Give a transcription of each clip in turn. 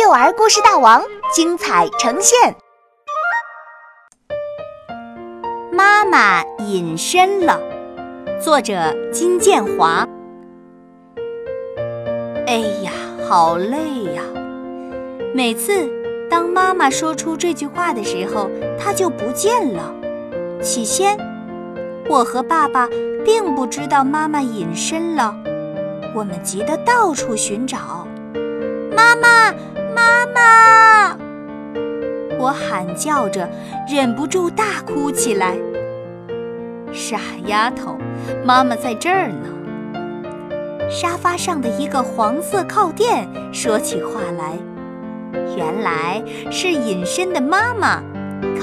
幼儿故事大王精彩呈现。妈妈隐身了，作者金建华。哎呀，好累呀！每次当妈妈说出这句话的时候，她就不见了。起先，我和爸爸并不知道妈妈隐身了，我们急得到处寻找。妈妈，妈妈！我喊叫着，忍不住大哭起来。傻丫头，妈妈在这儿呢。沙发上的一个黄色靠垫说起话来，原来是隐身的妈妈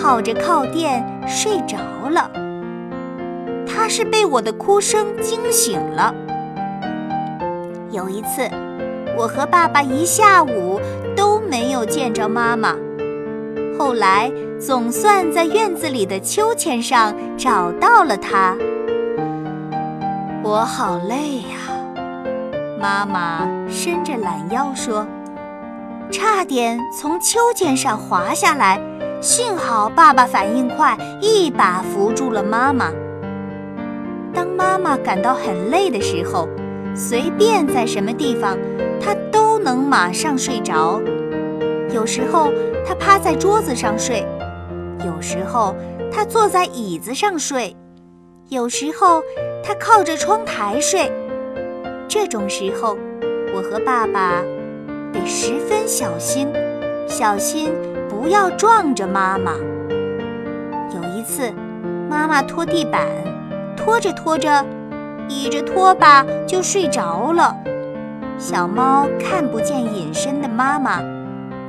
靠着靠垫睡着了。她是被我的哭声惊醒了。有一次，我和爸爸一下午没有见着妈妈。后来总算在院子里的秋千上找到了她。我好累呀，妈妈伸着懒腰说，差点从秋千上滑下来，幸好爸爸反应快，一把扶住了妈妈。当妈妈感到很累的时候，随便在什么地方，她都能马上睡着。有时候他趴在桌子上睡，有时候他坐在椅子上睡，有时候他靠着窗台睡。这种时候，我和爸爸得十分小心，小心不要撞着妈妈。有一次，妈妈拖地板，拖着拖着，倚着拖把就睡着了。小猫看不见隐身的妈妈。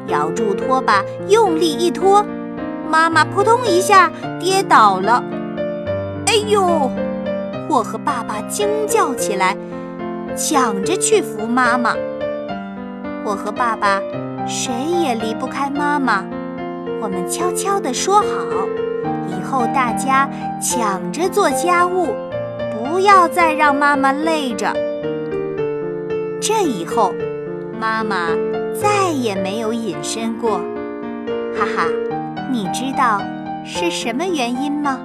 咬住拖把，用力一拖，妈妈扑通一下跌倒了。哎呦！我和爸爸惊叫起来，抢着去扶妈妈。我和爸爸谁也离不开妈妈。我们悄悄地说好，以后大家抢着做家务，不要再让妈妈累着。这以后，妈妈。再也没有隐身过，哈哈！你知道是什么原因吗？